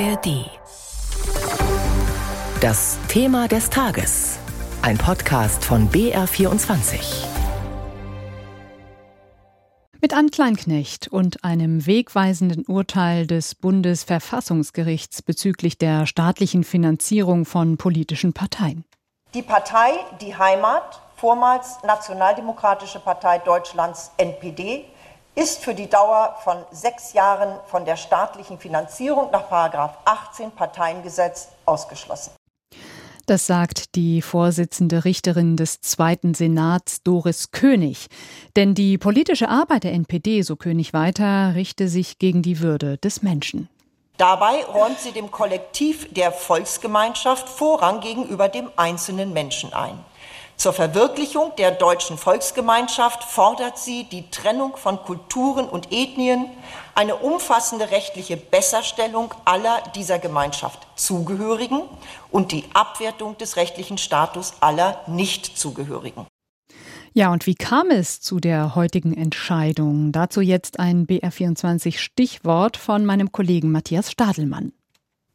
ARD. Das Thema des Tages. Ein Podcast von BR24. Mit Ann Kleinknecht und einem wegweisenden Urteil des Bundesverfassungsgerichts bezüglich der staatlichen Finanzierung von politischen Parteien. Die Partei Die Heimat, vormals Nationaldemokratische Partei Deutschlands NPD, ist für die Dauer von sechs Jahren von der staatlichen Finanzierung nach 18 Parteiengesetz ausgeschlossen. Das sagt die Vorsitzende Richterin des Zweiten Senats Doris König. Denn die politische Arbeit der NPD, so König weiter, richte sich gegen die Würde des Menschen. Dabei räumt sie dem Kollektiv der Volksgemeinschaft Vorrang gegenüber dem einzelnen Menschen ein. Zur Verwirklichung der deutschen Volksgemeinschaft fordert sie die Trennung von Kulturen und Ethnien, eine umfassende rechtliche Besserstellung aller dieser Gemeinschaft Zugehörigen und die Abwertung des rechtlichen Status aller Nichtzugehörigen. Ja, und wie kam es zu der heutigen Entscheidung? Dazu jetzt ein BR24 Stichwort von meinem Kollegen Matthias Stadelmann.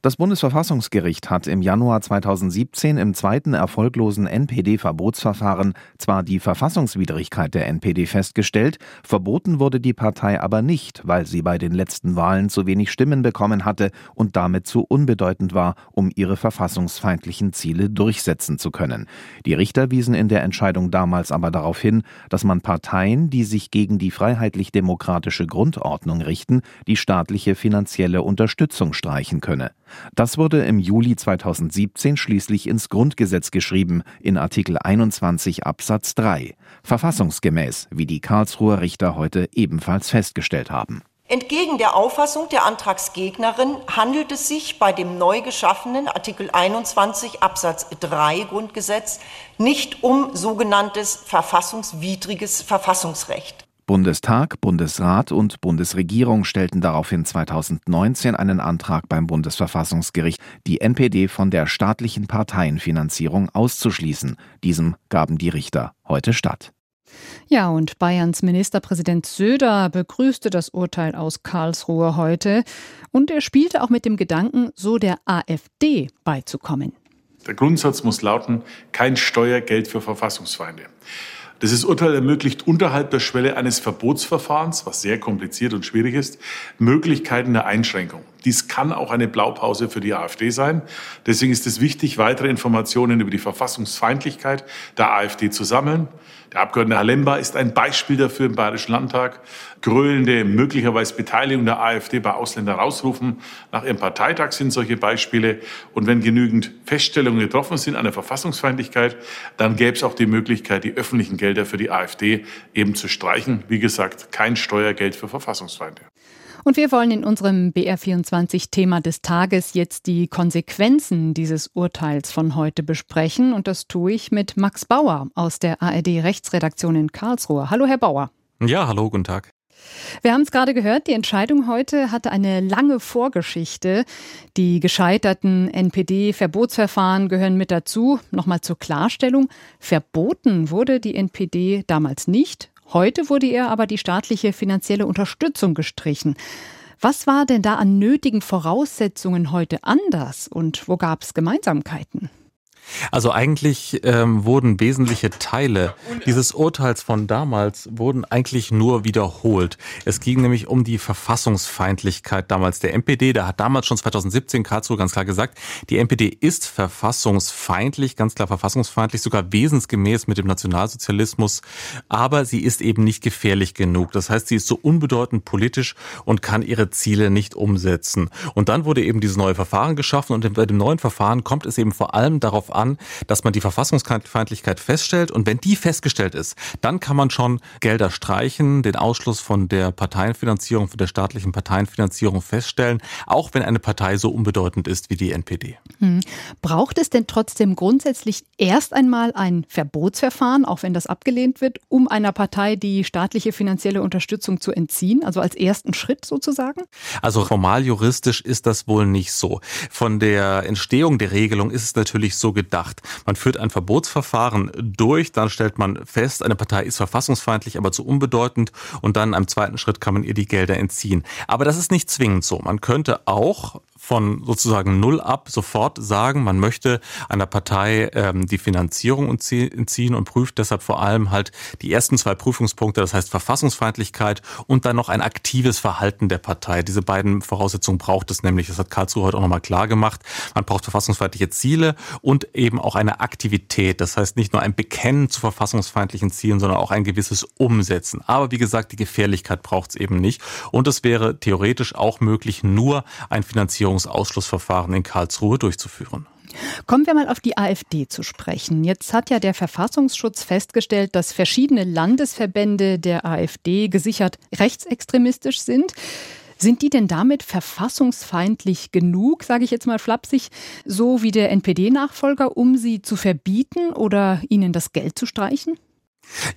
Das Bundesverfassungsgericht hat im Januar 2017 im zweiten erfolglosen NPD-Verbotsverfahren zwar die Verfassungswidrigkeit der NPD festgestellt, verboten wurde die Partei aber nicht, weil sie bei den letzten Wahlen zu wenig Stimmen bekommen hatte und damit zu unbedeutend war, um ihre verfassungsfeindlichen Ziele durchsetzen zu können. Die Richter wiesen in der Entscheidung damals aber darauf hin, dass man Parteien, die sich gegen die freiheitlich-demokratische Grundordnung richten, die staatliche finanzielle Unterstützung streichen könne. Das wurde im Juli 2017 schließlich ins Grundgesetz geschrieben, in Artikel 21 Absatz 3, verfassungsgemäß, wie die Karlsruher Richter heute ebenfalls festgestellt haben. Entgegen der Auffassung der Antragsgegnerin handelt es sich bei dem neu geschaffenen Artikel 21 Absatz 3 Grundgesetz nicht um sogenanntes verfassungswidriges Verfassungsrecht. Bundestag, Bundesrat und Bundesregierung stellten daraufhin 2019 einen Antrag beim Bundesverfassungsgericht, die NPD von der staatlichen Parteienfinanzierung auszuschließen. Diesem gaben die Richter heute statt. Ja, und Bayerns Ministerpräsident Söder begrüßte das Urteil aus Karlsruhe heute und er spielte auch mit dem Gedanken, so der AfD beizukommen. Der Grundsatz muss lauten, kein Steuergeld für Verfassungsfeinde. Dieses Urteil ermöglicht unterhalb der Schwelle eines Verbotsverfahrens, was sehr kompliziert und schwierig ist, Möglichkeiten der Einschränkung. Dies kann auch eine Blaupause für die AfD sein. Deswegen ist es wichtig, weitere Informationen über die Verfassungsfeindlichkeit der AfD zu sammeln. Der Abgeordnete Halemba ist ein Beispiel dafür im Bayerischen Landtag. Gröhlende, möglicherweise Beteiligung der AfD bei Ausländern rausrufen. Nach ihrem Parteitag sind solche Beispiele. Und wenn genügend Feststellungen getroffen sind an der Verfassungsfeindlichkeit, dann gäbe es auch die Möglichkeit, die öffentlichen Gelder für die AfD eben zu streichen. Wie gesagt, kein Steuergeld für Verfassungsfeinde. Und wir wollen in unserem BR24-Thema des Tages jetzt die Konsequenzen dieses Urteils von heute besprechen. Und das tue ich mit Max Bauer aus der ARD-Rechtsredaktion in Karlsruhe. Hallo, Herr Bauer. Ja, hallo, guten Tag. Wir haben es gerade gehört, die Entscheidung heute hatte eine lange Vorgeschichte. Die gescheiterten NPD-Verbotsverfahren gehören mit dazu. Nochmal zur Klarstellung, verboten wurde die NPD damals nicht. Heute wurde ihr aber die staatliche finanzielle Unterstützung gestrichen. Was war denn da an nötigen Voraussetzungen heute anders und wo gab es Gemeinsamkeiten? Also eigentlich ähm, wurden wesentliche Teile dieses Urteils von damals wurden eigentlich nur wiederholt. Es ging nämlich um die Verfassungsfeindlichkeit damals der NPD. Da hat damals schon 2017 Karlsruhe ganz klar gesagt, die NPD ist verfassungsfeindlich, ganz klar verfassungsfeindlich, sogar wesensgemäß mit dem Nationalsozialismus. Aber sie ist eben nicht gefährlich genug. Das heißt, sie ist so unbedeutend politisch und kann ihre Ziele nicht umsetzen. Und dann wurde eben dieses neue Verfahren geschaffen und bei dem neuen Verfahren kommt es eben vor allem darauf an, an, dass man die Verfassungsfeindlichkeit feststellt. Und wenn die festgestellt ist, dann kann man schon Gelder streichen, den Ausschluss von der Parteienfinanzierung, von der staatlichen Parteienfinanzierung feststellen, auch wenn eine Partei so unbedeutend ist wie die NPD. Hm. Braucht es denn trotzdem grundsätzlich erst einmal ein Verbotsverfahren, auch wenn das abgelehnt wird, um einer Partei die staatliche finanzielle Unterstützung zu entziehen, also als ersten Schritt sozusagen? Also formal juristisch ist das wohl nicht so. Von der Entstehung der Regelung ist es natürlich so gedacht, gedacht. Man führt ein Verbotsverfahren durch, dann stellt man fest, eine Partei ist verfassungsfeindlich, aber zu unbedeutend und dann im zweiten Schritt kann man ihr die Gelder entziehen. Aber das ist nicht zwingend so. Man könnte auch von sozusagen null ab sofort sagen, man möchte einer Partei ähm, die Finanzierung entziehen und prüft deshalb vor allem halt die ersten zwei Prüfungspunkte, das heißt Verfassungsfeindlichkeit und dann noch ein aktives Verhalten der Partei. Diese beiden Voraussetzungen braucht es nämlich, das hat Karlsruhe heute auch nochmal klar gemacht. Man braucht verfassungsfeindliche Ziele und eben auch eine Aktivität. Das heißt nicht nur ein Bekennen zu verfassungsfeindlichen Zielen, sondern auch ein gewisses Umsetzen. Aber wie gesagt, die Gefährlichkeit braucht es eben nicht. Und es wäre theoretisch auch möglich, nur ein Finanzierungsausschlussverfahren in Karlsruhe durchzuführen. Kommen wir mal auf die AfD zu sprechen. Jetzt hat ja der Verfassungsschutz festgestellt, dass verschiedene Landesverbände der AfD gesichert rechtsextremistisch sind. Sind die denn damit verfassungsfeindlich genug, sage ich jetzt mal flapsig, so wie der NPD-Nachfolger, um sie zu verbieten oder ihnen das Geld zu streichen?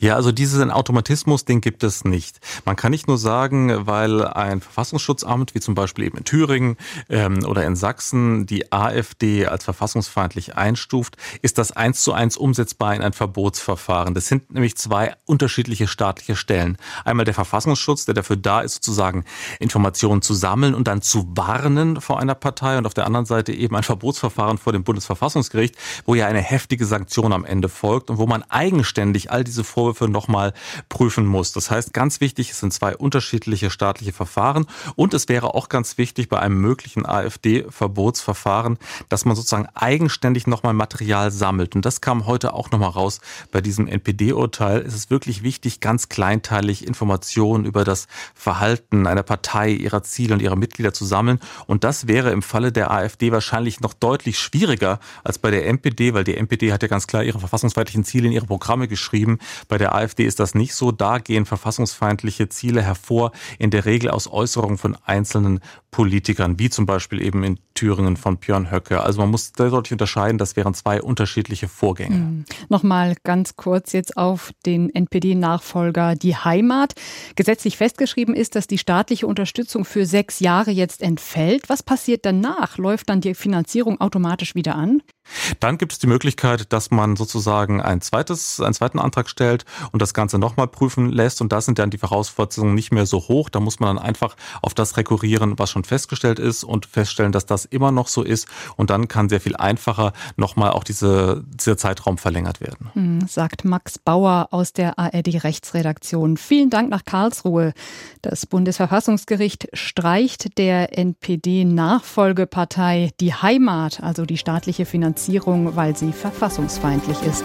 Ja, also diesen Automatismus, den gibt es nicht. Man kann nicht nur sagen, weil ein Verfassungsschutzamt, wie zum Beispiel eben in Thüringen ähm, oder in Sachsen, die AfD als verfassungsfeindlich einstuft, ist das eins zu eins umsetzbar in ein Verbotsverfahren. Das sind nämlich zwei unterschiedliche staatliche Stellen. Einmal der Verfassungsschutz, der dafür da ist, sozusagen Informationen zu sammeln und dann zu warnen vor einer Partei und auf der anderen Seite eben ein Verbotsverfahren vor dem Bundesverfassungsgericht, wo ja eine heftige Sanktion am Ende folgt und wo man eigenständig all diese diese Vorwürfe nochmal prüfen muss. Das heißt, ganz wichtig, es sind zwei unterschiedliche staatliche Verfahren und es wäre auch ganz wichtig bei einem möglichen AfD-Verbotsverfahren, dass man sozusagen eigenständig nochmal Material sammelt. Und das kam heute auch nochmal raus bei diesem NPD-Urteil. Es ist wirklich wichtig, ganz kleinteilig Informationen über das Verhalten einer Partei, ihrer Ziele und ihrer Mitglieder zu sammeln. Und das wäre im Falle der AfD wahrscheinlich noch deutlich schwieriger als bei der NPD, weil die NPD hat ja ganz klar ihre verfassungsfeindlichen Ziele in ihre Programme geschrieben. Bei der AfD ist das nicht so. Da gehen verfassungsfeindliche Ziele hervor, in der Regel aus Äußerungen von einzelnen Politikern, wie zum Beispiel eben in Thüringen von Björn Höcke. Also man muss deutlich unterscheiden, das wären zwei unterschiedliche Vorgänge. Mhm. Nochmal ganz kurz jetzt auf den NPD-Nachfolger Die Heimat. Gesetzlich festgeschrieben ist, dass die staatliche Unterstützung für sechs Jahre jetzt entfällt. Was passiert danach? Läuft dann die Finanzierung automatisch wieder an? Dann gibt es die Möglichkeit, dass man sozusagen ein zweites, einen zweiten Antrag stellt und das Ganze nochmal prüfen lässt. Und da sind dann die Voraussetzungen nicht mehr so hoch. Da muss man dann einfach auf das rekurrieren, was schon festgestellt ist und feststellen, dass das immer noch so ist. Und dann kann sehr viel einfacher nochmal auch diese, dieser Zeitraum verlängert werden. Hm, sagt Max Bauer aus der ARD Rechtsredaktion. Vielen Dank nach Karlsruhe. Das Bundesverfassungsgericht streicht der NPD-Nachfolgepartei die Heimat, also die staatliche Finanzierung, weil sie verfassungsfeindlich ist.